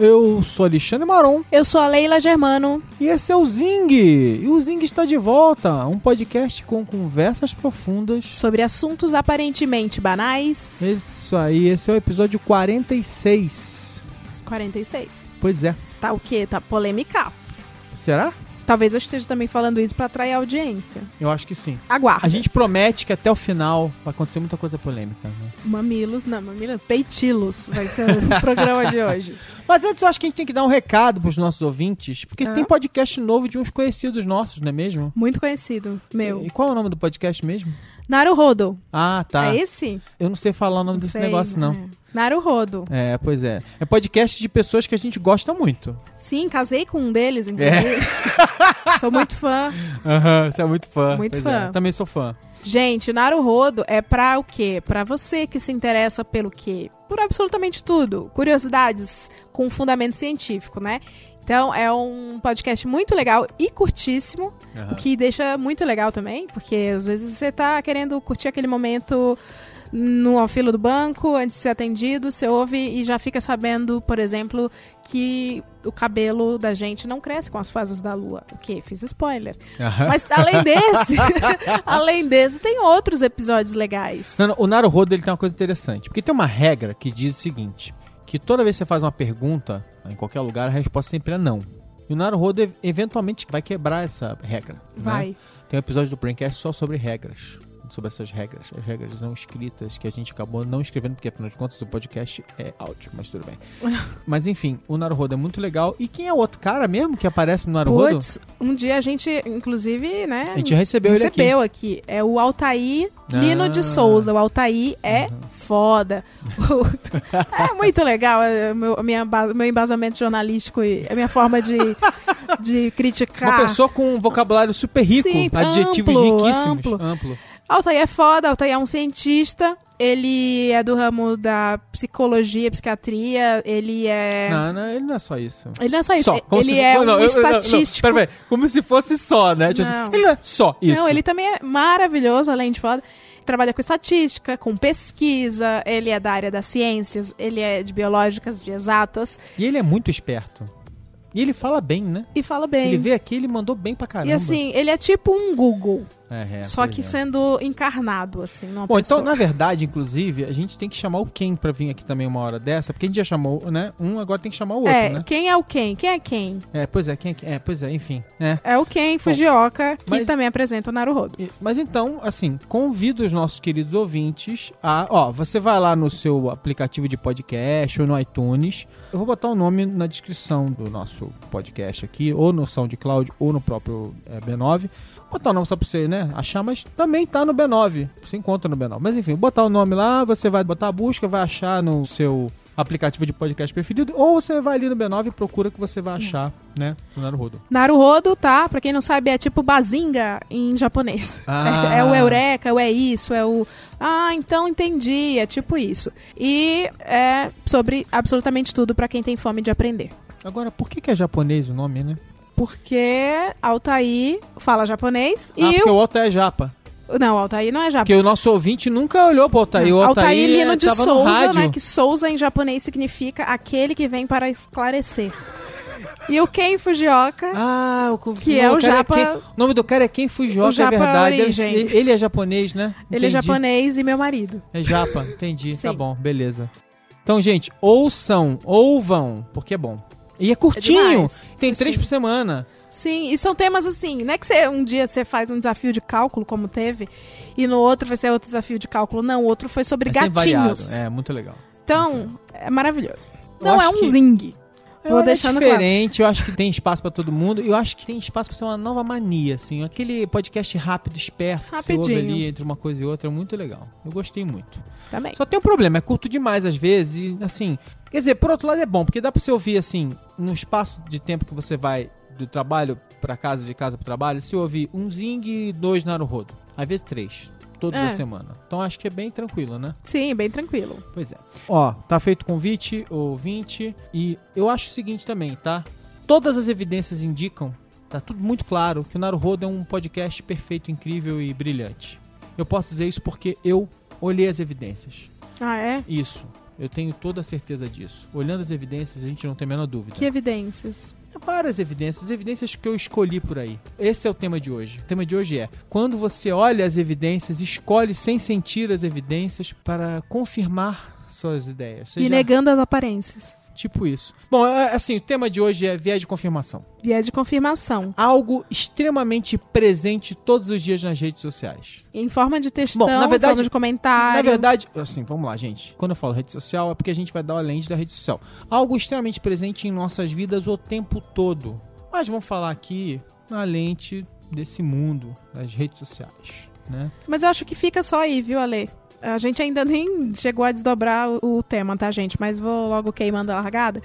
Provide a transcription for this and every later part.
eu sou Alexandre Maron Eu sou a Leila Germano. e esse é o Zing. E o Zing está de volta, um podcast com conversas profundas. Sobre assuntos aparentemente banais. Isso aí, esse é o episódio 46. 46. Pois é. Tá o quê? Tá polêmicaço. Será? Talvez eu esteja também falando isso pra atrair audiência. Eu acho que sim. Aguarda. A gente promete que até o final vai acontecer muita coisa polêmica. Né? Mamilos, não, mamilos, peitilos vai ser o programa de hoje. Mas antes eu acho que a gente tem que dar um recado pros nossos ouvintes, porque Ah. tem podcast novo de uns conhecidos nossos, não é mesmo? Muito conhecido, meu. E qual é o nome do podcast mesmo? Naruhodo. Ah, tá. É esse? Eu não sei falar o nome desse Sei, negócio, não. é. Naruhodo. É, pois é. É podcast de pessoas que a gente gosta muito. Sim, casei com um deles, inclusive. Sou muito fã. Aham, você é muito fã. Muito Pois fã. é, Também sou fã. Gente, Naruhodo é pra o quê? Pra você que se interessa pelo quê? Por absolutamente tudo. Curiosidades com fundamento científico, né? Então, é um podcast muito legal e curtíssimo, o que deixa muito legal também, porque às vezes você tá querendo curtir aquele momento no ao filo do banco, antes de ser atendido, você ouve e já fica sabendo, por exemplo, que o cabelo da gente não cresce com as fases da lua. O quê? Fiz spoiler. Aham. Mas além desse, além desse, tem outros episódios legais. Não, não, o Naruhodo ele tem uma coisa interessante. Porque tem uma regra que diz o seguinte: que toda vez que você faz uma pergunta, em qualquer lugar, a resposta sempre é não. E o Naruhodo ev- eventualmente vai quebrar essa regra. né? Vai. Tem um episódio do Braincast só sobre regras. Sobre essas regras. As regras não escritas que a gente acabou não escrevendo, porque afinal de contas o podcast é áudio, mas tudo bem. mas enfim, o Naruhodo é muito legal. E quem é o outro cara mesmo que aparece no Naruhodo? Putz, um dia a gente, inclusive, né? A gente recebeu, ele aqui. recebeu aqui. É o Altair Lino Ah. de Souza. O Altair é foda. é muito legal. é, Meu, minha, meu embasamento jornalístico e a minha forma de, de criticar. Uma pessoa com um vocabulário super rico, Sim, adjetivos amplo, riquíssimos. amplo. amplo. Altair é foda, Altair é um cientista. Ele é do ramo da psicologia, psiquiatria. Ele é. Não, não, ele não é só isso. Ele não é só isso. Só, ele se- é não, um não, não, estatístico. Pera, pera, como se fosse só, né? Tipo assim, Não. ele não é só isso. Não, ele também é maravilhoso, além de foda. Trabalha com estatística, com pesquisa, ele é da área das ciências, ele é de biológicas, de exatas, E ele é muito esperto. E ele fala bem, né? e fala bem. Ele veio aqui, ele mandou bem pra caramba. e assim, ele é tipo um Google, É, é, só que é. sendo encarnado, assim, numa Bom, pessoa. então, na verdade, inclusive, a gente tem que chamar o Ken pra vir aqui também uma hora dessa, porque a gente já chamou, né? Um, agora tem que chamar o outro, é, né? quem é o quem? Quem é quem? É, pois é, quem é, quem? é, pois é, enfim. É. É o Ken Fujioka, que mas- também apresenta o Naruhodo. Mas então, assim, convido os nossos queridos ouvintes a. Ó, você vai lá no seu aplicativo de podcast ou no iTunes. Eu vou botar o nome na descrição do nosso podcast aqui, ou no SoundCloud, ou no próprio é, B9. Botar o nome só pra você, né, achar, mas também tá no B9. Você encontra no B9. Mas enfim, botar o nome lá, você vai botar a busca, vai achar no seu aplicativo de podcast preferido, ou você vai ali no B9 e procura que você vai achar, né, no Naruhodo. Naruhodo, tá? Pra quem não sabe, é tipo bazinga em japonês. Ah. É, é o eureka, o é isso, é o. Ah, então entendi. É tipo isso. E é sobre absolutamente tudo pra quem tem fome de aprender. Agora, por que, que é japonês o nome, né? Porque Altair fala japonês Ah, e porque o. o outro é japa. Não, Altair não é japonês. Porque o nosso ouvinte nunca olhou pro Altair. O Altair, Altair Lino eh, de Souza, né? Que Souza em japonês significa aquele que vem para esclarecer. E o Ken Fujioka, Ah, eu Que é o cara japa- Ken- o nome do cara é Ken Fujioka, O japa é verdade. Ser- ele é japonês, né? ele é Entendi. japonês e meu marido. É japa, entendi. Tá bom, beleza. Então, gente, ouçam, ouvam, porque é bom. E é curtinho. demais. Tem três por semana. Sim, e são temas assim, não é que você, um dia você faz um desafio de cálculo, como teve, e no outro vai ser outro desafio de cálculo. Não, o outro foi sobre é gatinhos. É, muito legal. Então, é maravilhoso. Eu Não é um que- zing. Eu Vou acho deixando claro. diferente, eu acho que tem espaço pra todo mundo. Eu acho que tem espaço pra ser uma nova mania, assim. Aquele podcast rápido, esperto, que você ouve Rapidinho. ali entre uma coisa e outra, é muito legal. Eu gostei muito. Também. Só tem um problema, é curto demais às vezes, e assim. Quer dizer, por outro lado é bom, porque dá pra você ouvir assim, no espaço de tempo que você vai do trabalho pra casa, de casa pro trabalho, se ouvir um Zing e dois Naruhodo. Às vezes três. todas É. as semanas. Então acho que é bem tranquilo, né? Sim, bem tranquilo. Pois é. Ó, tá feito o convite, ouvinte, e eu acho o seguinte também, tá? Todas as evidências indicam, tá tudo muito claro, que o Naruhodo é um podcast perfeito, incrível e brilhante. Eu posso dizer isso porque eu olhei as evidências. Ah, é? Isso. Eu tenho toda a certeza disso. Olhando as evidências, a gente não tem a menor dúvida. Que evidências? Várias evidências, evidências que eu escolhi por aí. Esse é o tema de hoje. O tema de hoje é: quando você olha as evidências, escolhe sem sentir as evidências para confirmar suas ideias. E Seja- negando as aparências. Tipo isso. Bom, é, assim, o tema de hoje é viés de confirmação. Viés de confirmação. Algo extremamente presente todos os dias nas redes sociais. Em forma de textão, Bom, na verdade- em forma de comentário. Na verdade, assim, vamos lá, gente. Quando eu falo rede social, é porque a gente vai dar uma lente da rede social. Algo extremamente presente em nossas vidas o tempo todo. Mas vamos falar aqui na lente desse mundo das redes sociais, né? Mas eu acho que fica só aí, viu, Ale? A gente ainda nem chegou a desdobrar o, o tema, tá, gente? Mas vou logo queimando a largada.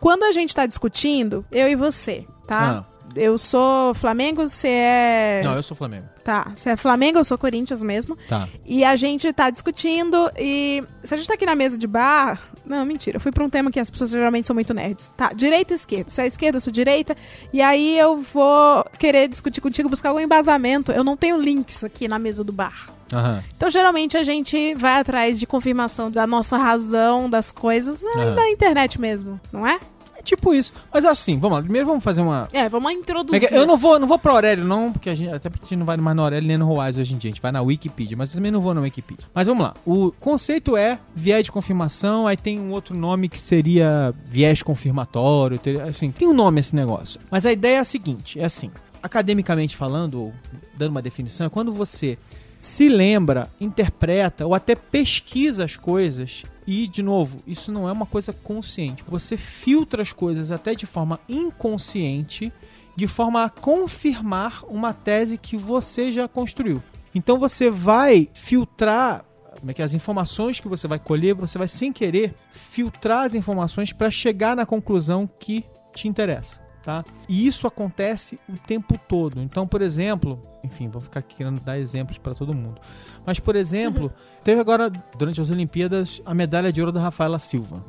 Quando a gente tá discutindo, eu e você, tá? Eu sou Flamengo, você é. Não, eu sou Flamengo. Tá, você é Flamengo, eu sou Corinthians mesmo. Tá. E a gente tá discutindo e se a gente tá aqui na mesa de bar, não, mentira, eu fui pra um tema que as pessoas geralmente são muito nerds. Tá, direita e esquerda. Você é esquerda, eu sou direita. E aí eu vou querer discutir contigo, buscar algum embasamento. Eu não tenho links aqui na mesa do bar. Aham. Então, geralmente, a gente vai atrás de confirmação da nossa razão das coisas Aham. na internet mesmo, não é? É tipo isso. Mas assim, vamos lá. Primeiro vamos fazer uma. É, vamos É introduzir. que Eu não vou, não vou pro Aurélio, não, porque a gente, até porque a gente não vai mais no Aurélio nem no Roaz hoje em dia, a gente vai na Wikipedia, mas eu também não vou na Wikipedia. Mas vamos lá, o conceito é viés de confirmação, aí tem um outro nome que seria viés confirmatório, assim, tem um nome esse negócio. Mas a ideia é a seguinte, é assim, academicamente falando, ou dando uma definição, é quando você se lembra, interpreta ou até pesquisa as coisas e, de novo, isso não é uma coisa consciente. Você filtra as coisas até de forma inconsciente, de forma a confirmar uma tese que você já construiu. Então você vai filtrar como é que é, as informações que você vai colher, você vai sem querer filtrar as informações para chegar na conclusão que te interessa. Tá? E isso acontece o tempo todo. Então, por exemplo, enfim, vou ficar aqui querendo dar exemplos para todo mundo. Mas, por exemplo, teve agora, durante as Olimpíadas, a medalha de ouro da Rafaela Silva.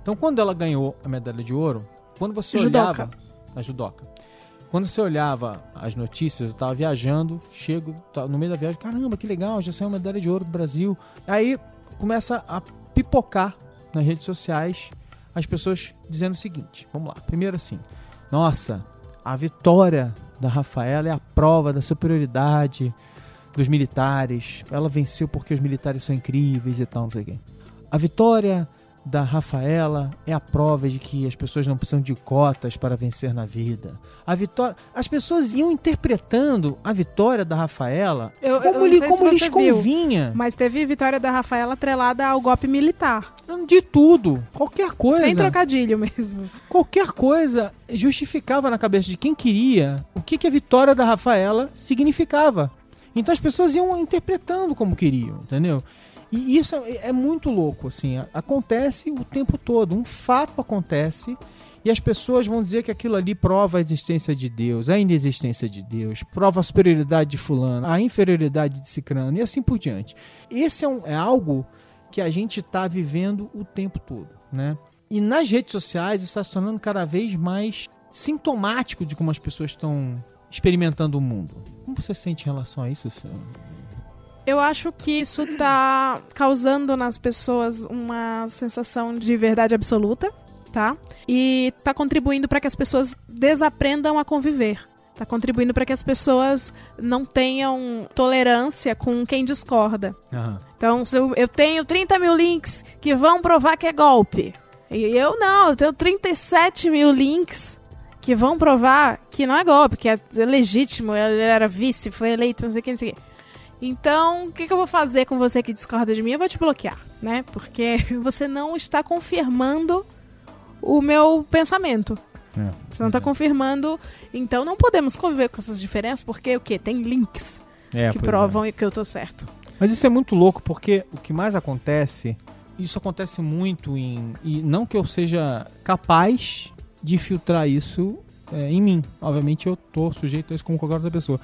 Então, quando ela ganhou a medalha de ouro, quando você Judoca. olhava. A judoca. Quando você olhava as notícias, eu tava viajando, chego tá no meio da viagem, caramba, que legal, já saiu uma medalha de ouro do Brasil. Aí começa a pipocar nas redes sociais as pessoas dizendo o seguinte: vamos lá, primeiro assim, nossa, a vitória da Rafaela é a prova da superioridade dos militares. Ela venceu porque os militares são incríveis e tal, não sei o quê. A vitória da Rafaela é a prova de que as pessoas não precisam de cotas para vencer na vida. A vitória, as pessoas iam interpretando a vitória da Rafaela Eu- eu como, não lhe, como lhes você viu, convinha. Mas teve vitória da Rafaela atrelada ao golpe militar. De tudo, qualquer coisa. Sem trocadilho mesmo. qualquer coisa justificava na cabeça de quem queria o que, que a vitória da Rafaela significava. Então as pessoas iam interpretando como queriam, entendeu? E isso é, é muito louco, assim. Acontece o tempo todo. Um fato acontece e as pessoas vão dizer que aquilo ali prova a existência de Deus, a inexistência de Deus, prova a superioridade de fulano, a inferioridade de cicrano e assim por diante. Esse é, um- é algo que a gente está vivendo o tempo todo, né? E nas redes sociais está se tornando cada vez mais sintomático de como as pessoas estão experimentando o mundo. Como você sente em relação a isso? Sam? Eu acho que isso tá causando nas pessoas uma sensação de verdade absoluta, tá? E tá contribuindo para que as pessoas desaprendam a conviver. Tá contribuindo para que as pessoas não tenham tolerância com quem discorda. Então, se eu, eu tenho 30 mil links que vão provar que é golpe. E eu não, eu tenho 37 mil links que vão provar que não é golpe, que é legítimo, ele era vice, foi eleito, não sei o que, não sei o que. Então, o que, que eu vou fazer com você que discorda de mim? Eu vou te bloquear, né? Porque você não está confirmando o meu pensamento. Você não está confirmando. Então, não podemos conviver com essas diferenças, porque o quê? Tem links É, que pois é. provam que eu tô certo. Mas isso é muito louco porque o que mais acontece, isso acontece muito em. E não que eu seja capaz de filtrar isso é, em mim. Obviamente eu tô sujeito a isso como qualquer outra pessoa.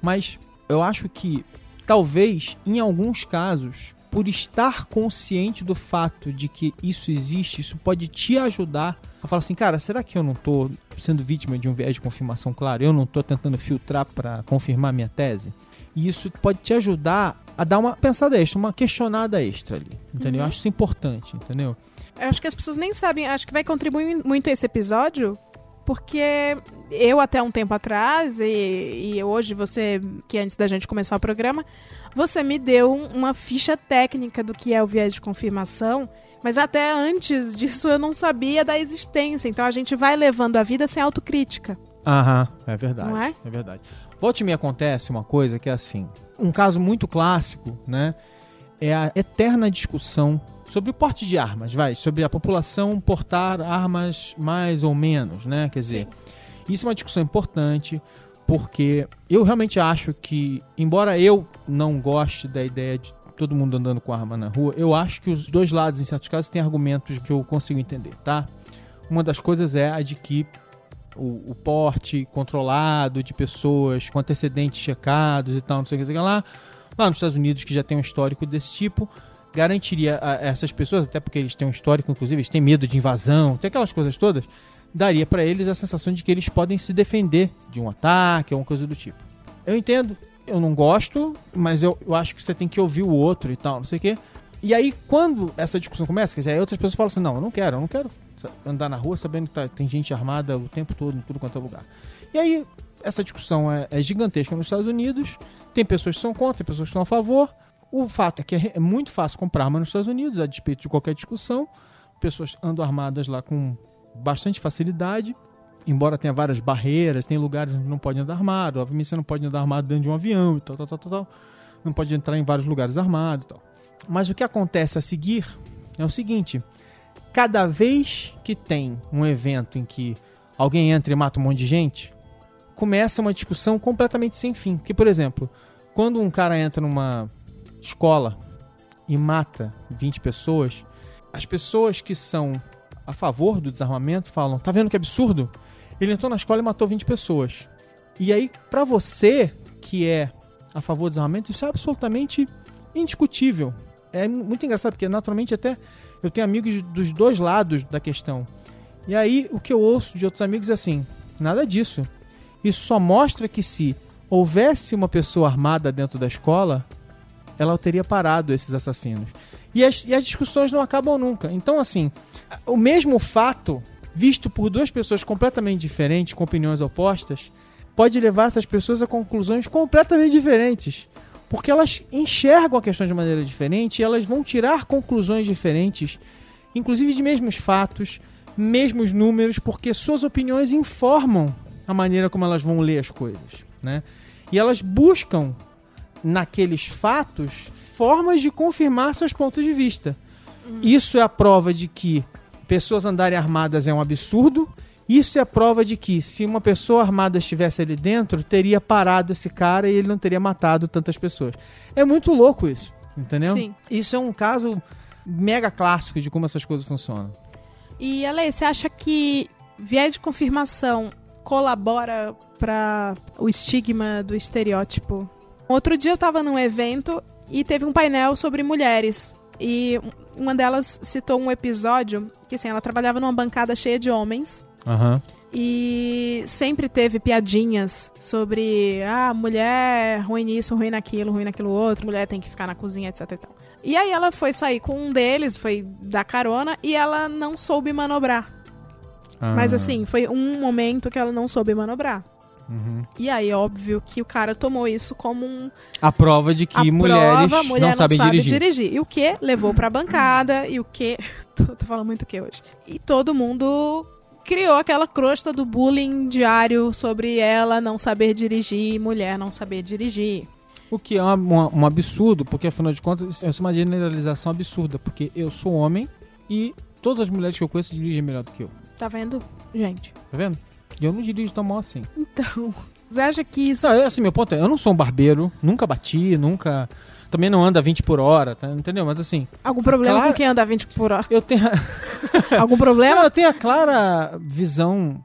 Mas eu acho que talvez, em alguns casos, por estar consciente do fato de que isso existe, isso pode te ajudar a falar assim, cara, será que eu não tô sendo vítima de um viés de confirmação claro? Eu não tô tentando filtrar para confirmar minha tese? E isso pode te ajudar a dar uma pensada extra, uma questionada extra ali, entendeu? Eu acho isso importante, entendeu? Eu acho que as pessoas nem sabem, acho que vai contribuir muito esse episódio, porque eu até um tempo atrás, e, e hoje você, que antes da gente começar o programa, você me deu uma ficha técnica do que é o viés de confirmação, mas até antes disso eu não sabia da existência. Então a gente vai levando a vida sem autocrítica. Aham, é verdade. Não é? É verdade. Volte me acontece uma coisa que é assim. Um caso muito clássico, né? É a eterna discussão sobre o porte de armas, vai, sobre a população portar armas mais ou menos, né? Quer dizer, isso é uma discussão importante porque eu realmente acho que, embora eu não goste da ideia de todo mundo andando com arma na rua, eu acho que os dois lados, em certos casos, têm argumentos que eu consigo entender, tá? Uma das coisas é a de que o, o porte controlado de pessoas com antecedentes checados e tal, não sei o que, não sei o que lá, lá nos Estados Unidos, que já tem um histórico desse tipo, garantiria a essas pessoas, até porque eles têm um histórico, inclusive, eles têm medo de invasão, tem aquelas coisas todas, daria para eles a sensação de que eles podem se defender de um ataque ou uma coisa do tipo. Eu entendo, eu não gosto, mas eu, eu acho que você tem que ouvir o outro e tal, não sei o quê. E aí, quando essa discussão começa, quer dizer, outras pessoas falam assim, não, eu não quero, eu não quero andar na rua sabendo que tá- tem gente armada o tempo todo, em tudo quanto é lugar. E aí, essa discussão é, é gigantesca nos Estados Unidos, tem pessoas que são contra, tem pessoas que são a favor. O fato é que é é muito fácil comprar arma nos Estados Unidos, a despeito de qualquer discussão. Pessoas andam armadas lá com bastante facilidade, embora tenha várias barreiras, tem lugares onde não pode andar armado, obviamente você não pode andar armado dentro de um avião e tal, tal, tal, tal, tal. Não pode entrar em vários lugares armado e tal. Mas o que acontece a seguir é o seguinte: cada vez que tem um evento em que alguém entra e mata um monte de gente, começa uma discussão completamente sem fim. Que, por exemplo, quando um cara entra numa escola e mata 20 pessoas, as pessoas que são a favor do desarmamento falam: tá vendo que absurdo? Ele entrou na escola e matou 20 pessoas. E aí, pra você que é a favor do desarmamento, isso é absolutamente indiscutível. É mu- muito engraçado, porque naturalmente até eu tenho amigos dos dois lados da questão. E aí, o que eu ouço de outros amigos é assim: nada disso. Isso só mostra que se houvesse uma pessoa armada dentro da escola, ela teria parado esses assassinos. E as, e as discussões não acabam nunca. Então, assim, o mesmo fato, visto por duas pessoas completamente diferentes, com opiniões opostas, pode levar essas pessoas a conclusões completamente diferentes. Porque elas enxergam a questão de maneira diferente e elas vão tirar conclusões diferentes, inclusive de mesmos fatos, mesmos números, porque suas opiniões informam a maneira como elas vão ler as coisas, né? E elas buscam naqueles fatos formas de confirmar seus pontos de vista. Isso é a prova de que pessoas andarem armadas é um absurdo. Isso é a prova de que se uma pessoa armada estivesse ali dentro, teria parado esse cara e ele não teria matado tantas pessoas. É muito louco isso, entendeu? Sim. Isso é um caso mega clássico de como essas coisas funcionam. E, Ale, você acha que viés de confirmação colabora para o estigma do estereótipo? Outro dia eu tava num evento e teve um painel sobre mulheres. E uma delas citou um episódio que, assim, ela trabalhava numa bancada cheia de homens. Aham. E sempre teve piadinhas sobre ah, mulher ruim nisso, ruim naquilo, ruim naquilo outro, mulher tem que ficar na cozinha, etc e tal. E aí ela foi sair com um deles, foi dar carona, e ela não soube manobrar. Mas Ah. assim, foi um momento que ela não soube manobrar. Uhum. E aí, óbvio que o cara tomou isso como um A prova de que a mulheres prova, mulher não sabem sabe dirigir. E o que levou pra bancada, e o que. tô, tô falando muito o que hoje. E todo mundo criou aquela crosta do bullying diário sobre ela não saber dirigir, mulher não saber dirigir. O que é uma- uma- um absurdo, porque afinal de contas, isso é uma generalização absurda, porque eu sou homem e todas as mulheres que eu conheço dirigem melhor do que eu. Tá vendo, gente? Tá vendo? E eu não dirijo tão mal assim. Então, você acha que isso. Não, eu, assim, meu ponto é, eu não sou um barbeiro, nunca bati, nunca. Também não anda 20 por hora, tá? entendeu? Mas assim, Algum problema Claro. com quem anda 20 por hora? eu tenho. Algum Não, problema? eu tenho a clara visão.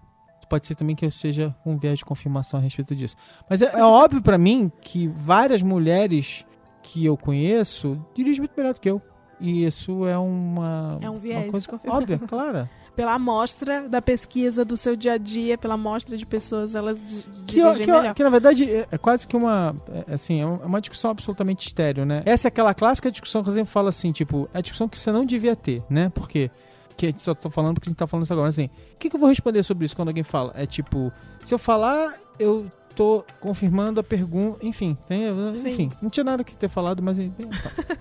Pode ser também que eu seja um viés de confirmação a respeito disso. Mas é, é óbvio pra mim que várias mulheres que eu conheço dirige muito melhor do que eu. E isso é uma. É um uma viés coisa de confirmação. óbvia, clara. Pela amostra da pesquisa do seu dia a dia, pela amostra de pessoas, elas Que, dirigem que, melhor. que, na verdade é, é quase que uma. é, assim, é um- é uma discussão absolutamente estéreo, né? Essa é aquela clássica discussão que eu sempre falo assim, tipo, é a discussão que você não devia ter, né? Por quê? Que a gente só tô falando porque a gente tá falando isso agora. Assim, o que, que eu vou responder sobre isso quando alguém fala? É tipo, se eu falar, eu tô confirmando a pergunta. Enfim, tem, Sim. enfim, não tinha nada que ter falado, mas então,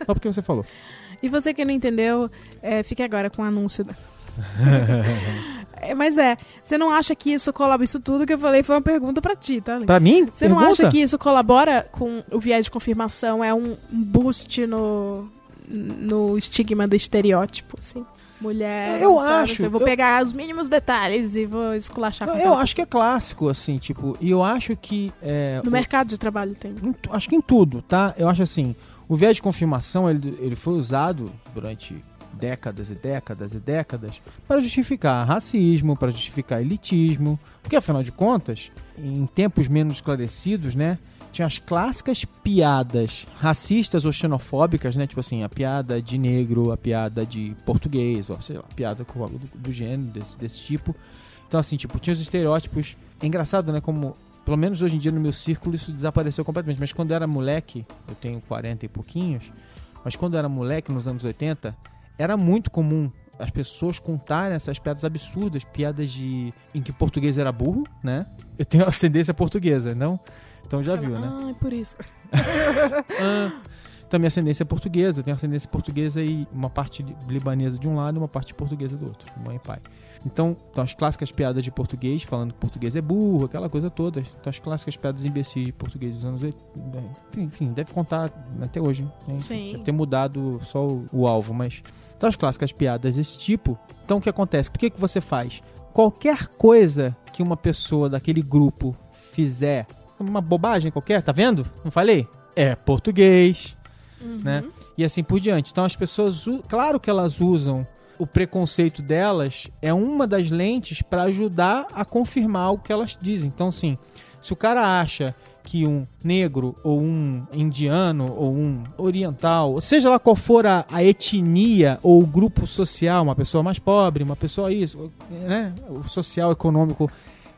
só porque você falou. E você que não entendeu, é, fique agora com o anúncio. da- É, mas é, você não acha que isso colabora? Isso tudo que eu falei foi uma pergunta pra ti, tá? Pra mim? Você não pergunta? acha que isso colabora com o viés de confirmação? É um boost no, no estigma do estereótipo, assim? Mulher, Eu sabe? acho, Eu vou eu- pegar os mínimos detalhes e vou esculachar com Eu, acho que é clássico, assim, tipo, e eu acho que. É, No o- mercado de trabalho tem. acho que em tudo, tá? Eu acho assim, o viés de confirmação, ele, ele foi usado durante décadas e décadas e décadas para justificar racismo, para justificar elitismo, porque afinal de contas, em tempos menos esclarecidos, né, tinha as clássicas piadas racistas ou xenofóbicas, né, tipo assim, a piada de negro, a piada de português, ou sei lá, piada do, do gênero, desse, desse tipo. Então assim, tipo, tinha os estereótipos. É engraçado, né, como pelo menos hoje em dia no meu círculo isso desapareceu completamente. Mas quando era moleque, eu tenho 40 e pouquinhos, mas quando era moleque, nos anos 80, era muito comum as pessoas contarem essas piadas absurdas, piadas de em que português era burro, né? Eu tenho ascendência portuguesa, não? Então já viu, né? Ah, é por isso. Ah, então minha ascendência é portuguesa, eu tenho ascendência portuguesa e uma parte libanesa de um lado e uma parte portuguesa do outro, mãe e pai. Então, então as clássicas piadas de português, falando que português é burro, aquela coisa toda. Então as clássicas piadas imbecis de português dos anos 80, enfim, enfim, deve contar até hoje. Né? Sim. Deve ter mudado só o, o alvo, mas... Então as clássicas piadas desse tipo, então o que acontece? Por que, que você faz? Qualquer coisa que uma pessoa daquele grupo fizer, uma bobagem qualquer, tá vendo? Não falei? É português, Uhum. né? E assim por diante. Então as pessoas, claro que elas usam o preconceito delas é uma das lentes para ajudar a confirmar o que elas dizem. Então, assim, se o cara acha que um negro ou um indiano ou um oriental, seja lá qual for a, a etnia ou o grupo social, uma pessoa mais pobre, uma pessoa isso, né, o social econômico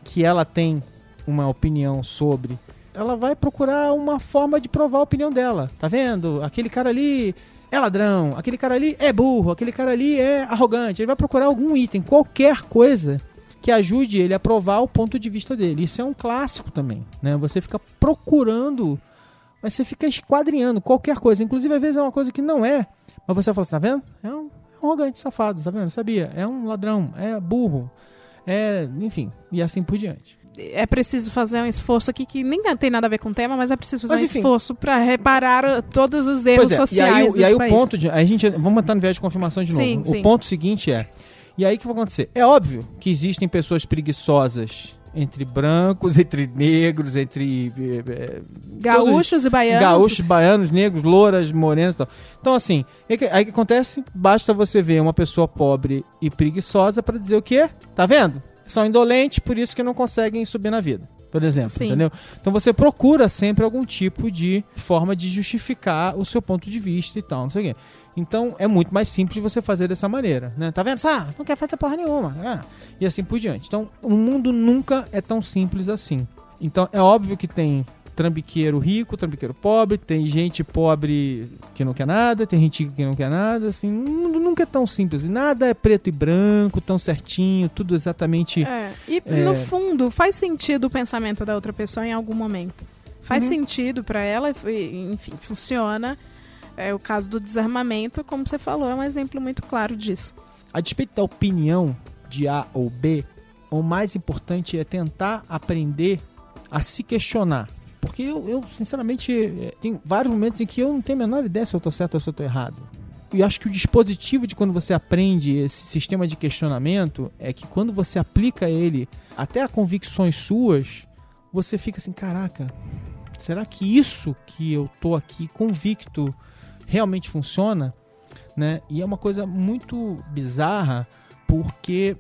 que ela tem uma opinião sobre, ela vai procurar uma forma de provar a opinião dela. Tá vendo? Aquele cara ali é ladrão, aquele cara ali é burro, aquele cara ali é arrogante. Ele vai procurar algum item, qualquer coisa que ajude ele a provar o ponto de vista dele. Isso é um clássico também, né? Você fica procurando, mas você fica esquadrinhando qualquer coisa. Inclusive, às vezes é uma coisa que não é, mas você fala assim, tá vendo? É um arrogante, safado, tá vendo? Sabia? É um ladrão, é burro, é, enfim, e assim por diante. É preciso fazer um esforço aqui que nem tem nada a ver com o tema, mas é preciso fazer Mas, um enfim. esforço para reparar todos os erros é, sociais e aí, e aí o país. ponto de. A gente. Vamos entrar no viés de confirmação de Sim, novo. sim. O ponto seguinte é. E aí o que vai acontecer? É óbvio que existem pessoas preguiçosas entre brancos, entre negros, entre. eh, Gaúchos e baianos. Gaúchos, baianos, negros, louras, morenos e tal. Então, assim, aí que- aí o que acontece? Basta você ver uma pessoa pobre e preguiçosa pra dizer o quê? Tá vendo? São indolentes, por isso que não conseguem subir na vida. Por exemplo, Sim. entendeu? Então você procura sempre algum tipo de forma de justificar o seu ponto de vista e tal, não sei o quê. Então é muito mais simples você fazer dessa maneira, né? Tá vendo? Ah, não quer fazer porra nenhuma. Ah, e assim por diante. Então o mundo nunca é tão simples assim. Então é óbvio que tem trambiqueiro rico, trambiqueiro pobre, tem gente pobre que não quer nada, tem gente que não quer nada, assim, nunca é tão simples. Nada é preto e branco, tão certinho, tudo exatamente. É, e É. no fundo, faz sentido o pensamento da outra pessoa em algum momento. Faz Uhum. sentido pra ela, enfim, funciona. É o caso do desarmamento, como você falou, é um exemplo muito claro disso. A despeito da opinião de A ou B, o mais importante é tentar aprender a se questionar. Porque eu, eu, sinceramente, eh, tem vários momentos em que eu não tenho a menor ideia se eu tô certo ou se eu tô errado. E acho que o dispositivo de quando você aprende esse sistema de questionamento é que quando você aplica ele até a convicções suas, você fica assim, caraca, será que isso que eu tô aqui convicto realmente funciona? Né? E é uma coisa muito bizarra, porque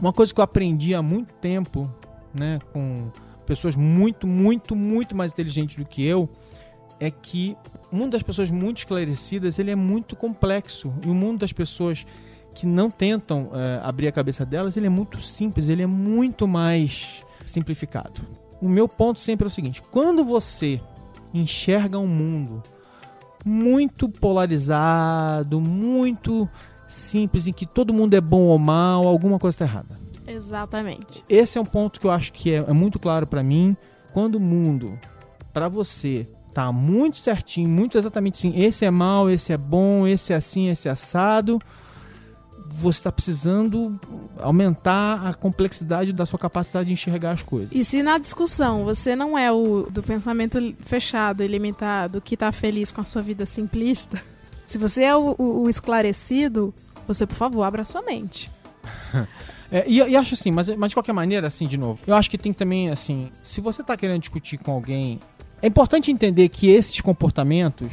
uma coisa que eu aprendi há muito tempo, né, com pessoas muito, muito, muito mais inteligentes do que eu, é que o mundo das pessoas muito esclarecidas ele é muito complexo e o mundo das pessoas que não tentam é, abrir a cabeça delas ele é muito simples, ele é muito mais simplificado. O meu ponto sempre é o seguinte: quando você enxerga um mundo muito polarizado, muito simples, em que todo mundo é bom ou mal, alguma coisa está errada. Exatamente. Esse é um ponto que eu acho que é, é muito claro para mim. Quando o mundo, para você, tá muito certinho, muito exatamente assim, esse é mal, esse é bom, esse é assim, esse é assado, você está precisando aumentar a complexidade da sua capacidade de enxergar as coisas. E se na discussão você não é o do pensamento fechado e limitado que está feliz com a sua vida simplista, se você é o, o, o esclarecido, você, por favor, abra sua mente. É, e, e, acho assim, mas, mas de qualquer maneira, assim, de novo, eu acho que tem também, assim, se você está querendo discutir com alguém, é importante entender que esses comportamentos,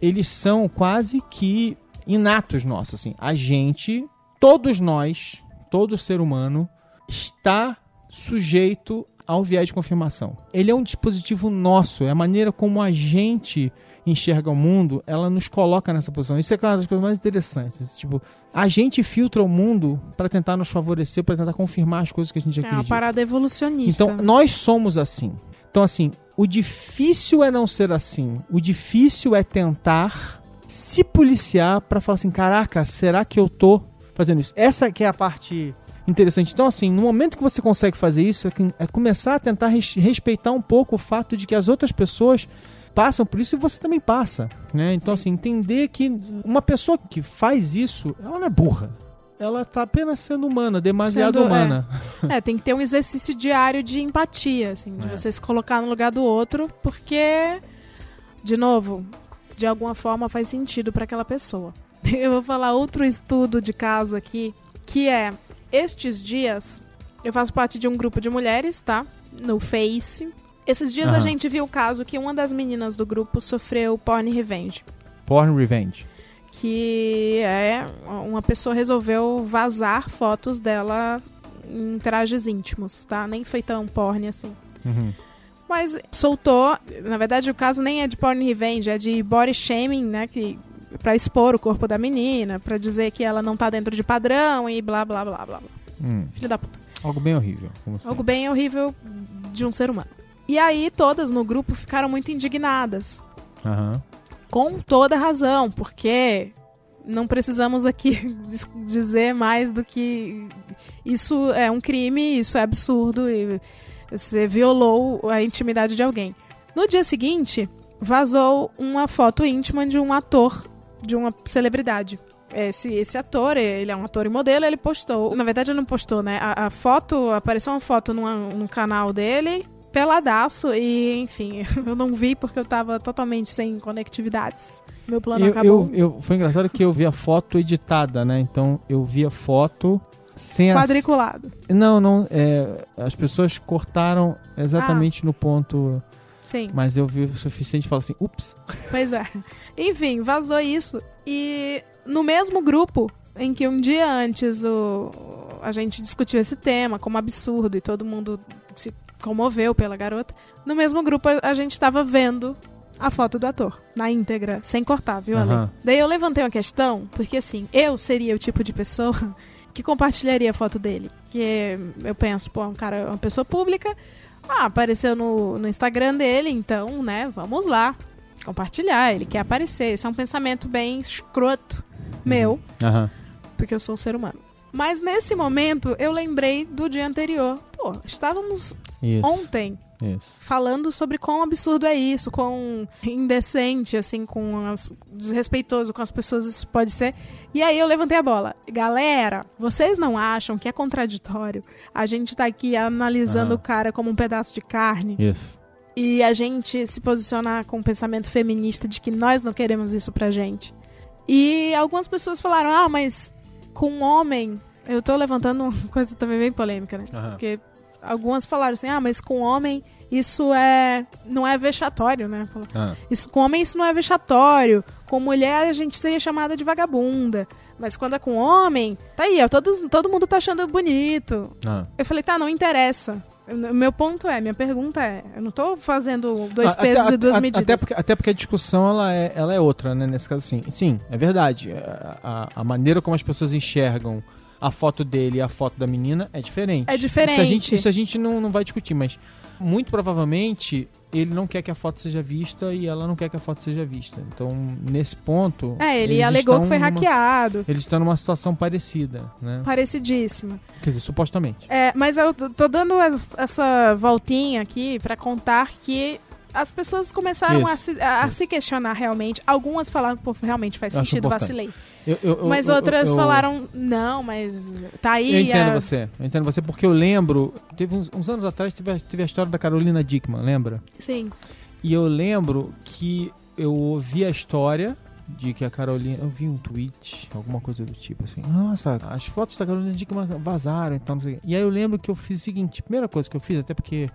eles são quase que inatos nossos, assim. A gente, todos nós, todo ser humano, está sujeito ao viés de confirmação. Ele é um dispositivo nosso, é a maneira como a gente enxerga o mundo, ela nos coloca nessa posição. Isso é uma das coisas mais interessantes. Tipo, a gente filtra o mundo para tentar nos favorecer, para tentar confirmar as coisas que a gente é acredita. É uma parada evolucionista. Então, nós somos assim. Então, assim, o difícil é não ser assim. O difícil é tentar se policiar para falar assim, caraca, será que eu tô fazendo isso? Essa que é a parte interessante. Então, assim, no momento que você consegue fazer isso, é, é começar a tentar res respeitar um pouco o fato de que as outras pessoas passam por isso e você também passa, né? Então, assim, entender que uma pessoa que faz isso, ela não é burra. Ela tá apenas sendo humana, demasiado sendo, humana. É. é. tem que ter um exercício diário de empatia, assim, de é. você se colocar no lugar do outro, porque, de novo, de alguma forma faz sentido para aquela pessoa. Eu vou falar outro estudo de caso aqui, que é estes dias eu faço parte de um grupo de mulheres, tá? No Face, esses dias a gente viu o caso que uma das meninas do grupo sofreu porn revenge. Porn revenge. Que é uma pessoa resolveu vazar fotos dela em trajes íntimos, tá? Nem foi tão porn assim. Uhum. Mas soltou. Na verdade, o caso nem é de porn revenge, é de body shaming, né? Que para expor o corpo da menina, para dizer que ela não tá dentro de padrão e blá blá blá blá blá. Hum. Filho da puta. Algo bem horrível. Algo bem horrível de um ser humano. E aí todas no grupo ficaram muito indignadas. Uhum. Com toda razão, porque não precisamos aqui dizer mais do que isso é um crime, isso é absurdo e você violou a intimidade de alguém. No dia seguinte, vazou uma foto íntima de um ator, de uma celebridade. Esse, esse ator, ele é um ator e modelo, ele postou. Na verdade, ele não postou, né? A, a foto, apareceu uma foto numa, no canal dele peladaço e, enfim, eu não vi porque eu tava totalmente sem conectividades. Meu plano eu, acabou. Eu, eu, foi engraçado que eu vi a foto editada, né? Então eu vi a foto sem Quadriculado. As... Não, não. É, as pessoas cortaram exatamente ah. no ponto. Sim. Mas eu vi o suficiente e falo assim, ups. Pois é. Enfim, vazou isso. E no mesmo grupo em que um dia antes o, a gente discutiu esse tema como absurdo e todo mundo comoveu pela garota. No mesmo grupo, a gente estava vendo a foto do ator, na íntegra, sem cortar, viu, Ale? Uhum. Daí eu levantei uma questão, porque assim, eu seria o tipo de pessoa que compartilharia a foto dele. Que eu penso, pô, um cara, uma pessoa pública, ah, apareceu no, no Instagram dele, então, né, vamos lá, compartilhar, ele quer aparecer. Esse é um pensamento bem escroto meu, uhum. porque eu sou um ser humano. Mas nesse momento eu lembrei do dia anterior. Pô, estávamos isso. ontem isso. falando sobre quão absurdo é isso, quão indecente, assim, com as, desrespeitoso com as pessoas isso pode ser. E aí eu levantei a bola. Galera, vocês não acham que é contraditório a gente tá aqui analisando ah. o cara como um pedaço de carne? Isso. E a gente se posicionar com um pensamento feminista de que nós não queremos isso pra gente. E algumas pessoas falaram: ah, mas com um homem. Eu tô levantando uma coisa também bem polêmica, né? Uhum. Porque algumas falaram assim: ah, mas com homem isso é. não é vexatório, né? Ah. Isso, com homem isso não é vexatório. Com mulher a gente seria chamada de vagabunda. Mas quando é com homem, tá aí, ó, todo, todo mundo tá achando bonito. Ah. Eu falei, tá, não interessa. O meu ponto é, minha pergunta é, eu não tô fazendo dois Ah, pesos até- e duas a- medidas. Até porque, até porque a discussão ela é, ela é outra, né? Nesse caso, sim. Sim, é verdade. A, a- a maneira como as pessoas enxergam a foto dele e a foto da menina é diferente. É diferente. Isso a gente, isso a gente não, não vai discutir, mas muito provavelmente ele não quer que a foto seja vista e ela não quer que a foto seja vista. Então, nesse ponto. É, ele alegou que foi numa- hackeado. Eles estão numa situação parecida, né? Parecidíssimo. Quer dizer, supostamente. É, mas eu tô dando es- essa voltinha aqui pra contar que as pessoas começaram a, Isso, se, a se questionar realmente. Algumas falaram, pô, realmente faz Eu sentido, vacilei. Eu- eu- Mas eu- outras falaram, não, mas tá aí. Eu entendo a- você, eu entendo você, porque eu lembro, teve uns, uns anos atrás, teve a, teve a história da Carolina Dickman, lembra? Sim. E eu lembro que eu ouvi a história de que a Carolina. Eu vi um tweet, alguma coisa do tipo assim. Nossa, as fotos da Carolina Dickman vazaram e tal, não sei. E aí eu lembro que eu fiz o seguinte: primeira coisa que eu fiz, até porque.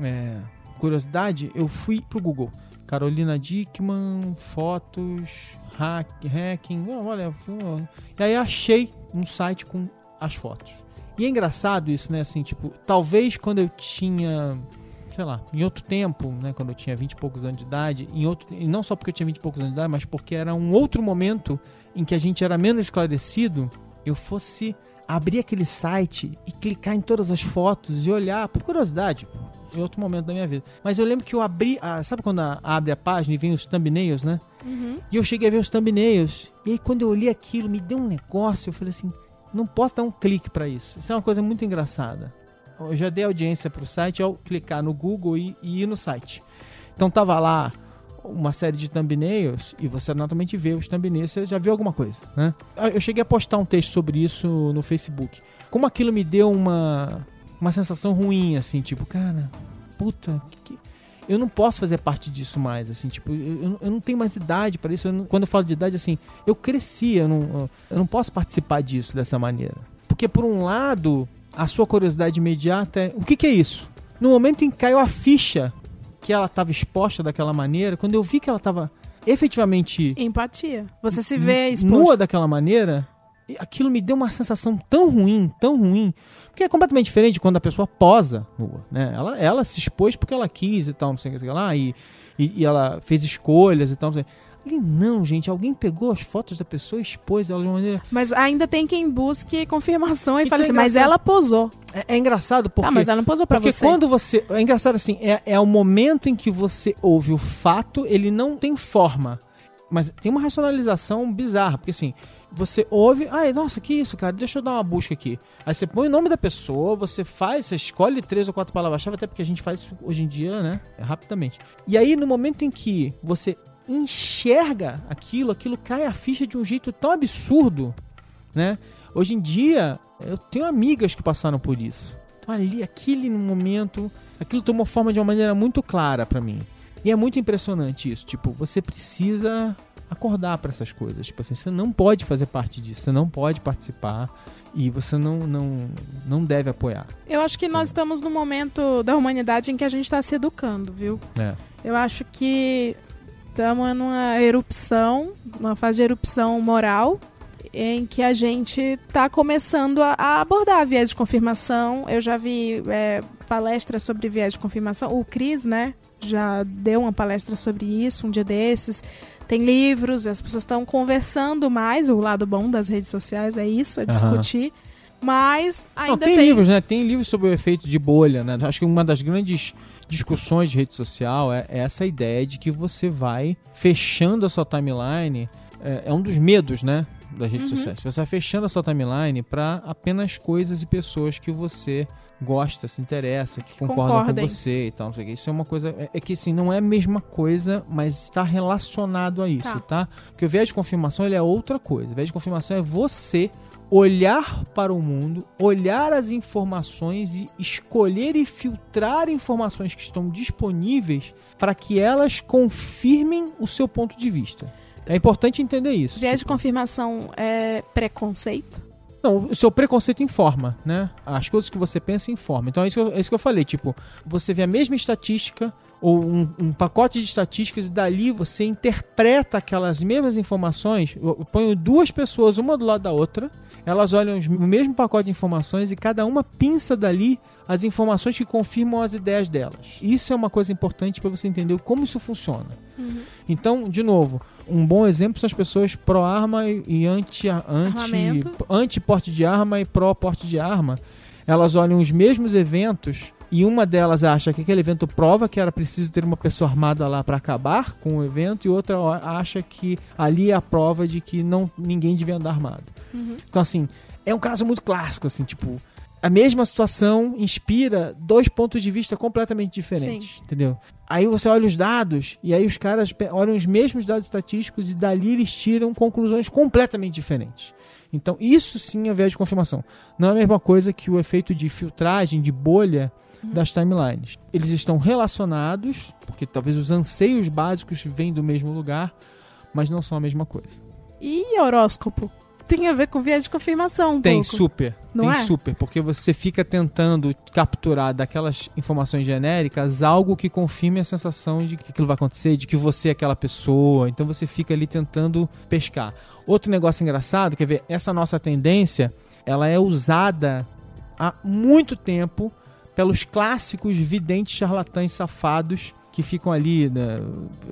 É, curiosidade, eu fui pro Google. Carolina Dickman, fotos, hack, hacking. Olha. E aí achei um site com as fotos. E é engraçado isso, né? Assim, tipo, talvez quando eu tinha sei lá, em outro tempo, né, quando eu tinha 20 e poucos anos de idade, em outro, e não só porque eu tinha 20 e poucos anos de idade, mas porque era um outro momento em que a gente era menos esclarecido, eu fosse abrir aquele site e clicar em todas as fotos e olhar, por curiosidade, em outro momento da minha vida. Mas eu lembro que eu abri, ah, sabe quando a- abre a página e vem os thumbnails, né? Uhum. E eu cheguei a ver os thumbnails. E aí quando eu olhei aquilo, me deu um negócio, eu falei assim, não posso dar um clique pra isso. Isso é uma coisa muito engraçada. Eu já dei audiência pro site ao clicar no Google e, e ir no site. Então tava lá uma série de thumbnails e você naturalmente vê os thumbnails, você já viu alguma coisa, né? Eu cheguei a postar um texto sobre isso no Facebook. Como aquilo me deu uma uma sensação ruim assim, tipo, cara, puta, que, que- eu não posso fazer parte disso mais, assim, tipo, eu, eu- não tenho mais idade para isso. Eu não- quando eu falo de idade, assim, eu cresci, eu não, eu não posso participar disso dessa maneira. Porque, por um lado, a sua curiosidade imediata é: o que, que é isso? No momento em que caiu a ficha que ela estava exposta daquela maneira, quando eu vi que ela estava efetivamente Empatia. Você se vê exposto. nua daquela maneira, aquilo me deu uma sensação tão ruim, tão ruim. Porque é completamente diferente quando a pessoa posa nua, né? Ela, ela se expôs porque ela quis e tal, não sei o que lá, e, e, e ela fez escolhas e tal. Não sei. Ali não, gente, alguém pegou as fotos da pessoa e expôs ela de uma maneira. Mas ainda tem quem busque confirmação e fale é assim, mas engraçado. ela posou. É, é engraçado porque. Ah, mas ela não posou pra Porque você. quando você. É engraçado assim, é, é o momento em que você ouve o fato, ele não tem forma. Mas tem uma racionalização bizarra, porque assim, você ouve, ai, nossa, que isso, cara, deixa eu dar uma busca aqui. Aí você põe o nome da pessoa, você faz, você escolhe três ou quatro palavras-chave, até porque a gente faz hoje em dia, né? É rapidamente. E aí, no momento em que você enxerga aquilo, aquilo cai a ficha de um jeito tão absurdo, né? Hoje em dia, eu tenho amigas que passaram por isso. Então ali, aquele momento, aquilo tomou forma de uma maneira muito clara pra mim. E é muito impressionante isso. Tipo, você precisa acordar pra essas coisas. Tipo assim, você não pode fazer parte disso, você não pode participar e você não, não, não deve apoiar. Eu acho que nós estamos num momento da humanidade em que a gente está se educando, viu? É. Eu acho que estamos numa erupção, uma fase de erupção moral, em que a gente está começando a, a abordar viés de confirmação. Eu já vi é, palestras sobre viés de confirmação. O Cris, né, já deu uma palestra sobre isso um dia desses. Tem livros, as pessoas estão conversando mais. O lado bom das redes sociais é isso, é discutir. Mas ainda Não, tem, livros, né? Tem livros sobre o efeito de bolha, né? Acho que uma das grandes discussões de rede social é, é essa ideia de que você vai fechando a sua timeline. É, é um dos medos, né? Das redes Uhum. sociais. Você vai fechando a sua timeline para apenas coisas e pessoas que você gosta, se interessa, que concordam Concordem. com você e tal. Não sei o quê. Isso é uma coisa. É, é que assim, não é a mesma coisa, mas está relacionado a isso, Tá. tá? Porque o viés de confirmação ele é outra coisa. O viés de confirmação é você olhar para o mundo, olhar as informações e escolher e filtrar informações que estão disponíveis para que elas confirmem o seu ponto de vista. É importante entender isso. Viés de tipo, confirmação é preconceito? Não, o seu preconceito informa, né? As coisas que você pensa informa. Então é isso, que eu, é isso que eu falei, tipo, você vê a mesma estatística ou um, um pacote de estatísticas e dali você interpreta aquelas mesmas informações. Eu, ponho duas pessoas uma do lado da outra, elas olham o mesmo pacote de informações e cada uma pinça dali as informações que confirmam as ideias delas. Isso é uma coisa importante para você entender como isso funciona. Então, de novo, um bom exemplo são as pessoas pró-arma e e anti, anti, Armamento. anti-porte de arma e pró-porte de arma. Elas olham os mesmos eventos e uma delas acha que aquele evento prova que era preciso ter uma pessoa armada lá para acabar com o evento e outra acha que ali é a prova de que não ninguém devia andar armado. Uhum. Então, assim, é um caso muito clássico, assim, tipo, a mesma situação inspira dois pontos de vista completamente diferentes, entendeu? Aí você olha os dados e aí os caras olham os mesmos dados estatísticos e dali eles tiram conclusões completamente diferentes. Então, isso sim é viés de confirmação. Não é a mesma coisa que o efeito de filtragem, de bolha das timelines. Eles estão relacionados, porque talvez os anseios básicos vêm do mesmo lugar, mas não são a mesma coisa. E horóscopo? Tem a ver com viés de confirmação um Tem pouco. super, Não tem é? super, porque você fica tentando capturar daquelas informações genéricas algo que confirme a sensação de que aquilo vai acontecer, de que você é aquela pessoa. Então você fica ali tentando pescar. Outro negócio engraçado, quer ver, essa nossa tendência, ela é usada há muito tempo pelos clássicos videntes charlatães safados que ficam ali, né,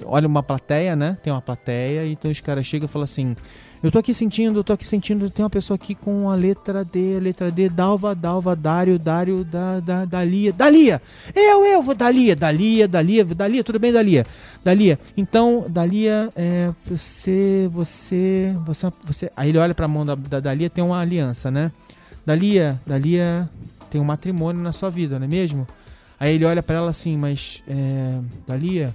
olha uma plateia, né? Tem uma plateia, então os caras chegam e falam assim: Eu tô aqui sentindo, eu tô aqui sentindo, tem uma pessoa aqui com a letra D, a letra D, Dalva, Dalva, Dário, Dário, da, da, Dalia, Dalia! Eu, eu, Dalia, Dalia, Dalia, Dalia, tudo bem, Dalia? Dalia, então, Dalia, é, você, você, você, você. Aí ele olha pra mão da, da Dalia, tem uma aliança, né? Dalia, Dalia tem um matrimônio na sua vida, não é mesmo? Aí ele olha pra ela assim, mas, é, Dalia,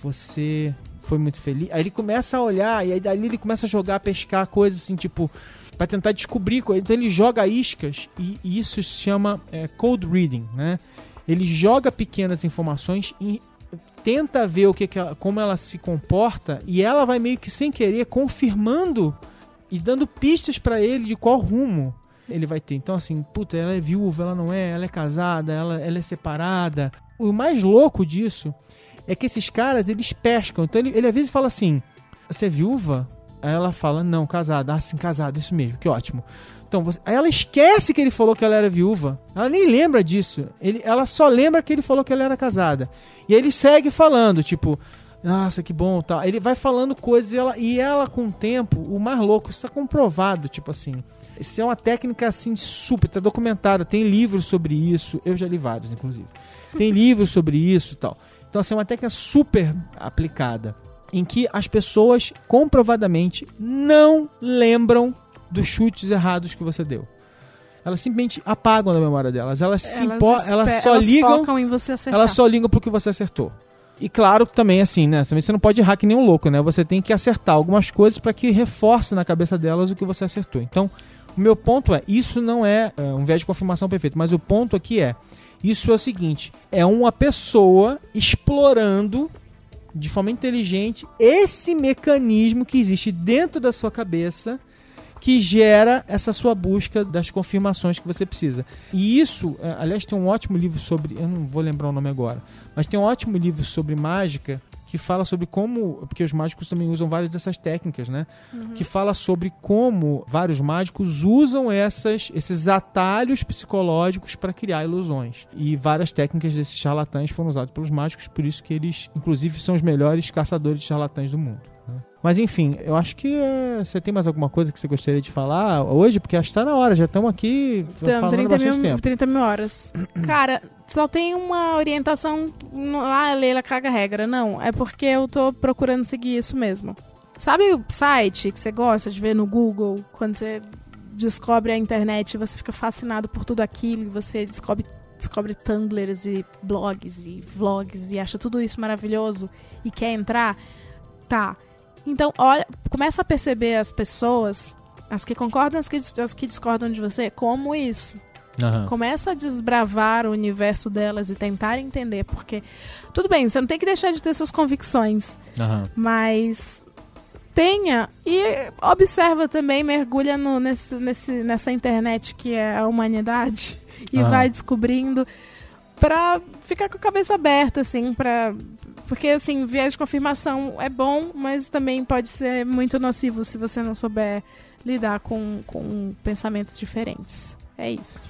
você foi muito feliz. Aí ele começa a olhar e aí dali ele começa a jogar, pescar coisas assim, tipo, Pra tentar descobrir coisas. Então ele joga iscas e, e isso se chama é, code reading, né? Ele joga pequenas informações e tenta ver o que, que ela- como ela se comporta e ela vai meio que sem querer confirmando e dando pistas pra ele de qual rumo ele vai ter. Então assim, puta, ela é viúva, ela não é, ela é casada, ela, ela é separada. O mais louco disso é que esses caras, eles pescam. Então ele, ele às vezes fala assim: Você é viúva? Aí ela fala: Não, casada. Ah, sim, casada, isso mesmo, que ótimo. Então, você... aí ela esquece que ele falou que ela era viúva. Ela nem lembra disso. Ele, ela só lembra que ele falou que ela era casada. E aí ele segue falando, tipo, nossa, que bom, tal. Ele vai falando coisas e ela, e ela com o tempo, o mais louco, isso tá comprovado, tipo assim. Isso é uma técnica assim super, tá documentado, tem livros sobre isso. Eu já li vários, inclusive. Tem livros sobre isso tal. Então, assim, é uma técnica super aplicada. Em que as pessoas comprovadamente não lembram dos chutes errados que você deu. Elas simplesmente apagam da memória delas. Elas, se impo- espe- elas só elas ligam focam em você acertar. elas só ligam pro que você acertou. E claro, também assim, né? Também você não pode errar que nem um louco, né? Você tem que acertar algumas coisas para que reforce na cabeça delas o que você acertou. Então, o meu ponto é, isso não é, é, um viés de confirmação perfeito, mas o ponto aqui é, isso é o seguinte, é uma pessoa explorando de forma inteligente esse mecanismo que existe dentro da sua cabeça que gera essa sua busca das confirmações que você precisa. E isso, eh, aliás, tem um ótimo livro sobre, eu não vou lembrar o nome agora, mas tem um ótimo livro sobre mágica que fala sobre como, porque os mágicos também usam várias dessas técnicas, né? Que fala sobre como vários mágicos usam essas, esses atalhos psicológicos para criar ilusões. E várias técnicas desses charlatães foram usadas pelos mágicos, por isso que eles, inclusive, são os melhores caçadores de charlatães do mundo. Mas enfim, eu acho que eh, você tem mais alguma coisa que você gostaria de falar hoje? Porque acho que tá na hora, já estamos aqui Então, falando 30 bastante mil, tempo. 30 mil horas. Cara, só tem uma orientação. Ah, Leila caga regra. Não, é porque eu tô procurando seguir isso mesmo. Sabe o site que você gosta de ver no Google? Quando você descobre a internet e você fica fascinado por tudo aquilo, e você descobre, descobre tumblers e blogs e vlogs e acha tudo isso maravilhoso e quer entrar? Tá. Então, olha, começa a perceber as pessoas, as que concordam as que, as que discordam de você, como isso. Aham. Começa a desbravar o universo delas e tentar entender, porque tudo bem, você não tem que deixar de ter suas convicções, Aham. mas tenha e observa também, mergulha no- nesse, nesse- nessa internet que é a humanidade e Aham. vai descobrindo pra ficar com a cabeça aberta, assim, pra. Porque, assim, viés de confirmação é bom, mas também pode ser muito nocivo se você não souber lidar com, com pensamentos diferentes. É isso.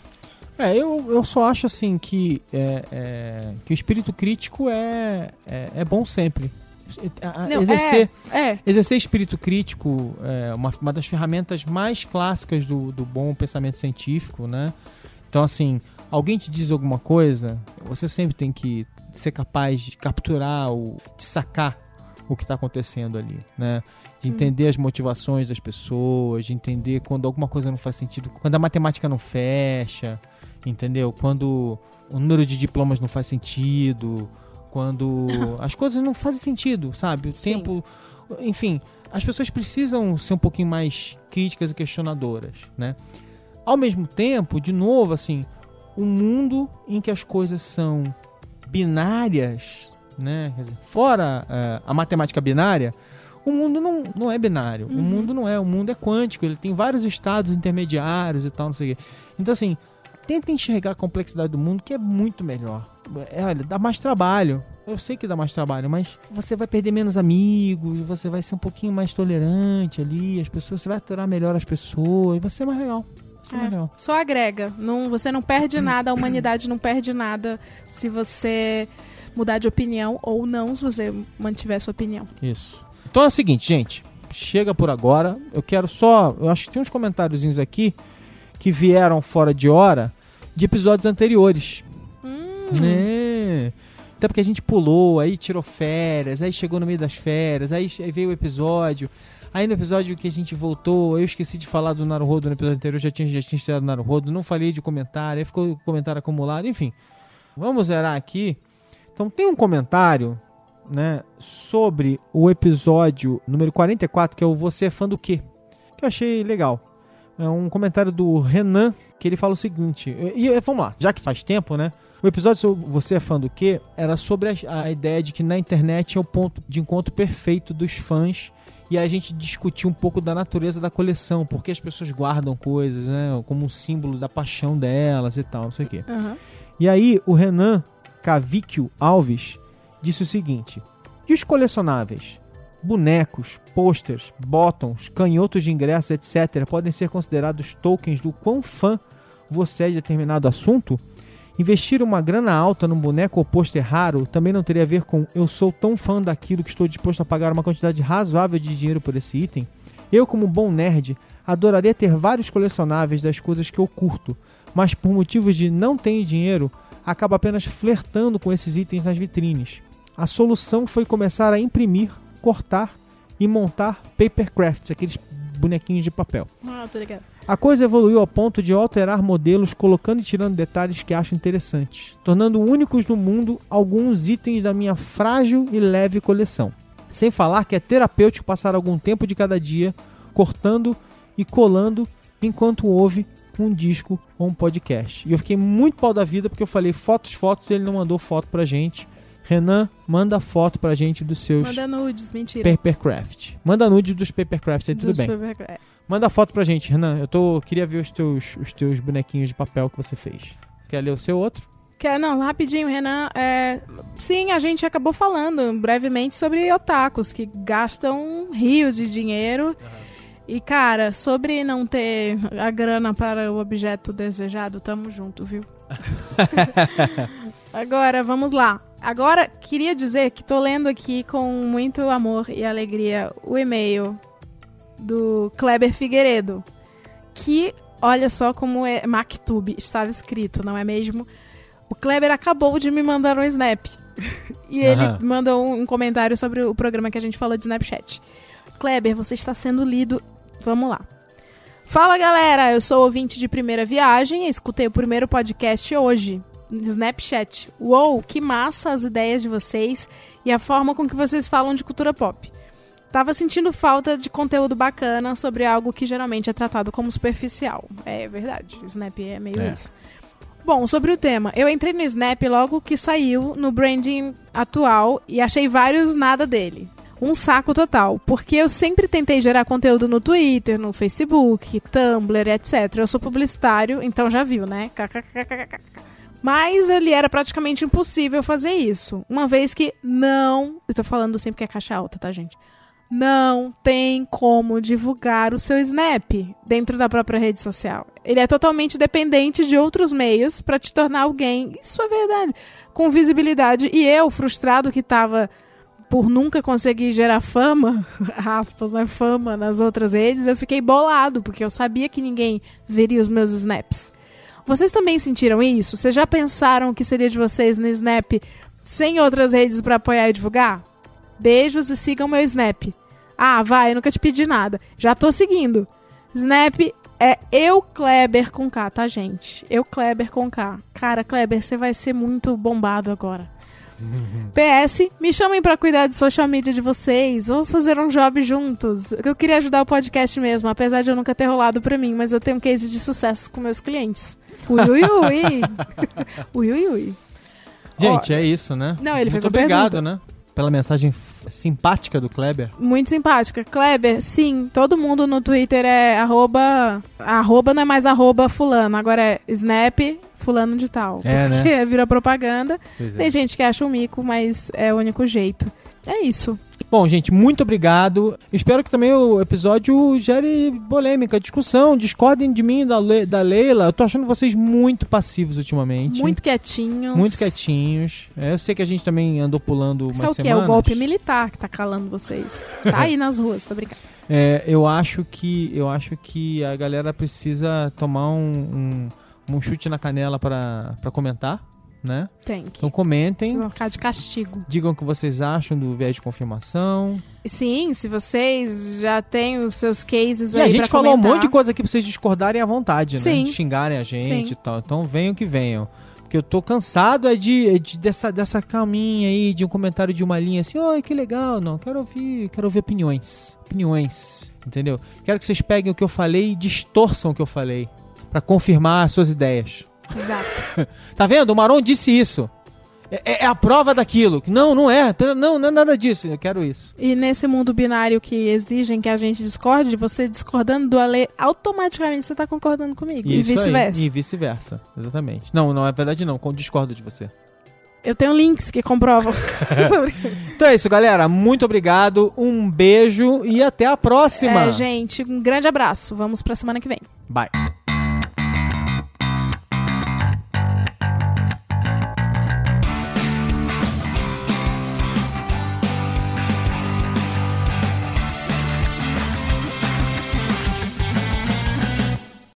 É, eu, eu só acho assim que, é, é, que o espírito crítico é, é, é bom sempre. A- a- Não, exercer, É, exercer espírito crítico é uma, uma das ferramentas mais clássicas do, do bom pensamento científico, né? Então, assim, alguém te diz alguma coisa, você sempre tem que ser capaz de capturar, o, de sacar o que está acontecendo ali, né? De entender as motivações das pessoas, de entender quando alguma coisa não faz sentido, quando a matemática não fecha, entendeu? Quando o número de diplomas não faz sentido, quando as coisas não fazem sentido, sabe? O Sim. tempo, enfim, as pessoas precisam ser um pouquinho mais críticas e questionadoras, né? Ao mesmo tempo, de novo, assim, um mundo em que as coisas são binárias, né? Quer dizer, fora eh, a matemática binária, o mundo não, não é binário. O Uhum. mundo não é. O mundo é quântico. Ele tem vários estados intermediários e tal, não sei o quê. Então, assim, tenta enxergar a complexidade do mundo que é muito melhor. É, olha, dá mais trabalho. Eu sei que dá mais trabalho, mas você vai perder menos amigos, você vai ser um pouquinho mais tolerante ali, as pessoas, você vai aturar melhor as pessoas, vai ser mais legal. É. legal. Só agrega. Não, você não perde nada, a humanidade não perde nada se você mudar de opinião ou não se você mantiver sua opinião. Isso. Então é o seguinte, gente. Chega por agora. Eu quero só. Eu acho que tem uns comentáriozinhos aqui que vieram fora de hora de episódios anteriores. Hum, É. Até porque a gente pulou, aí tirou férias, aí chegou no meio das férias, aí veio o episódio. Aí no episódio que a gente voltou, eu esqueci de falar do Naruhodo no episódio anterior, já tinha, já tinha estreado Naruhodo, não falei de comentário, aí ficou o comentário acumulado, enfim. Vamos zerar aqui. Então tem um comentário, né, sobre o episódio número 44, que é o Você é fã do quê? Que eu achei legal. É um comentário do Renan, que ele fala o seguinte, e, e vamos lá, já que faz tempo, né, o episódio sobre Você é fã do quê? Era sobre a, a ideia de que na internet é o ponto de encontro perfeito dos fãs e a gente discutiu um pouco da natureza da coleção, porque as pessoas guardam coisas, né, como um símbolo da paixão delas e tal, não sei o quê. aham. E aí o Renan Cavicchio Alves disse o seguinte: E os colecionáveis? Bonecos, posters, bottoms, canhotos de ingressos, etc., podem ser considerados tokens do quão fã você é de determinado assunto? Investir uma grana alta num boneco ou pôster raro também não teria a ver com eu sou tão fã daquilo que estou disposto a pagar uma quantidade razoável de dinheiro por esse item? Eu, como bom nerd, adoraria ter vários colecionáveis das coisas que eu curto, mas por motivos de não tenho dinheiro, acabo apenas flertando com esses itens nas vitrines. A solução foi começar a imprimir, cortar e montar papercrafts, aqueles bonequinhos de papel. Ah, tô ligado. A coisa evoluiu ao ponto de alterar modelos, colocando e tirando detalhes que acho interessantes, tornando únicos no mundo alguns itens da minha frágil e leve coleção. Sem falar que é terapêutico passar algum tempo de cada dia cortando e colando enquanto ouve um disco ou um podcast. E eu fiquei muito pau da vida porque eu falei fotos, fotos, e ele não mandou foto pra gente. Renan, manda foto pra gente dos seus Manda nudes, mentira. papercraft. Manda nude dos papercrafts aí, tudo Dos bem. paper- Manda foto pra gente, Renan. Eu tô queria ver os teus, os teus bonequinhos de papel que você fez. Quer ler o seu outro? Quer, não, rapidinho, Renan. É, sim, a gente acabou falando brevemente sobre otakus que gastam rios de dinheiro. E, cara, sobre não ter a grana para o objeto desejado, tamo junto, viu? Agora, vamos lá. Agora, queria dizer que tô lendo aqui com muito amor e alegria o e-mail do Kleber Figueiredo. Que, olha só como é Mactube estava escrito, não é mesmo? O Kleber acabou de me mandar um snap. e ele mandou um, um comentário sobre o programa que a gente falou de Snapchat. Kleber, você está sendo lido. Vamos lá. Fala galera, eu sou ouvinte de primeira viagem e escutei o primeiro podcast hoje. Snapchat. Uou, que massa as ideias de vocês e a forma com que vocês falam de cultura pop. Tava sentindo falta de conteúdo bacana sobre algo que geralmente é tratado como superficial. É verdade, Snap é meio É. isso. Bom, sobre o tema, eu entrei no Snap logo que saiu no branding atual e achei vários nada dele. Um saco total, porque eu sempre tentei gerar conteúdo no Twitter, no Facebook, Tumblr, etc. Eu sou publicitário, então já viu, né? KKKKK. Mas ele era praticamente impossível fazer isso, uma vez que não. Eu tô falando sempre que é caixa alta, tá, gente? não tem como divulgar o seu Snap dentro da própria rede social. Ele é totalmente dependente de outros meios para te tornar alguém, isso é verdade, com visibilidade. E eu, frustrado que estava por nunca conseguir gerar fama, aspas, né, fama nas outras redes, eu fiquei bolado, porque eu sabia que ninguém veria os meus snaps. Vocês também sentiram isso? Vocês já pensaram o que seria de vocês no Snap sem outras redes para apoiar e divulgar? Beijos e sigam meu Snap. Ah, vai, eu nunca te pedi nada. Já tô seguindo. Snap é eu Kleber com K, tá, gente? Eu Kleber com K. Cara, Kleber, você vai ser muito bombado agora. PS, me chamem pra cuidar de social media de vocês. Vamos fazer um job juntos. Eu queria ajudar o podcast mesmo, apesar de eu nunca ter rolado pra mim, mas eu tenho um case de sucesso com meus clientes. Ui, ui, ui. ui, ui, ui. Gente, é isso, né? Não, ele Muito fez uma obrigado, pergunta. né? Pela mensagem simpática do Kleber. Muito simpática. Kleber, sim, todo mundo no Twitter é arroba. Arroba não é mais arroba fulano, agora é snap fulano de tal. É, né? Porque vira propaganda. É. Tem gente que acha um mico, mas é o único jeito. É isso. Bom, gente, muito obrigado. Espero que também o episódio gere polêmica, discussão. Discordem de mim e da, Le da Leila. Eu tô achando vocês muito passivos ultimamente. Muito quietinhos. Muito quietinhos. É, eu sei que a gente também andou pulando umas Isso é o quê? É semanas. o golpe militar que tá calando vocês. Tá aí nas ruas, tá brincando. É, eu acho que eu acho que a galera precisa tomar um, um, um chute na canela pra comentar, né? Tem que. Então comentem. Vocês vão ficar de castigo. Digam o que vocês acham do viés de confirmação. Sim, se vocês já têm os seus cases E aí a gente falou um comentar. monte de coisa aqui pra vocês discordarem à vontade, né? Sim. Xingarem a gente Sim. e tal. Então venham que venham. Porque eu tô cansado é de, é de- dessa, dessa calminha aí, de um comentário de uma linha assim, oi, que legal. Não, quero ouvir, quero ouvir opiniões. Opiniões, entendeu? Quero que vocês peguem o que eu falei e distorçam o que eu falei. Pra confirmar as suas ideias. Exato. Tá vendo? O Maron disse isso. É, é- é a prova daquilo. Não, não é. Não, não é nada disso. Eu quero isso. E nesse mundo binário que exigem que a gente discorde, você discordando do Ale, automaticamente você tá concordando comigo. e Isso aí. vice-versa. E vice-versa. Exatamente. Não, não é verdade não. Discordo de você. Eu tenho links que comprovam. Então é isso, galera. Muito obrigado. Um beijo e até a próxima. é, gente, um grande abraço. Vamos pra semana que vem. Bye.